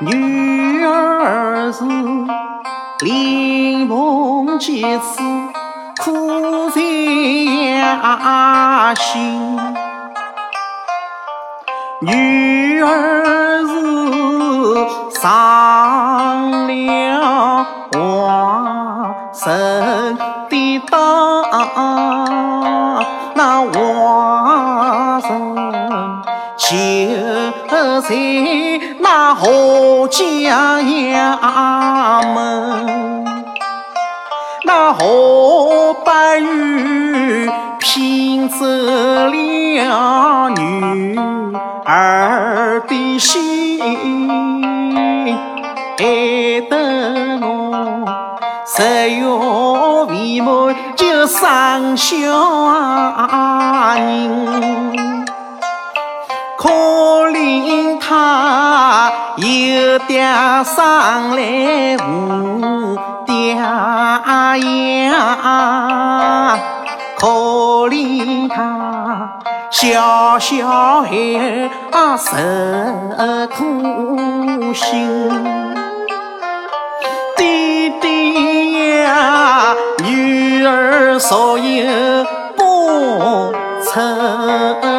女儿是临盆几次苦在心，女儿是上了皇神的当，那皇神就在。那河江衙门，那河北儿的心，爱得我十月未满就生小人，可怜他。有爹生来无爹养，可怜他小小孩啊受苦心。爹爹呀，女儿所有不出。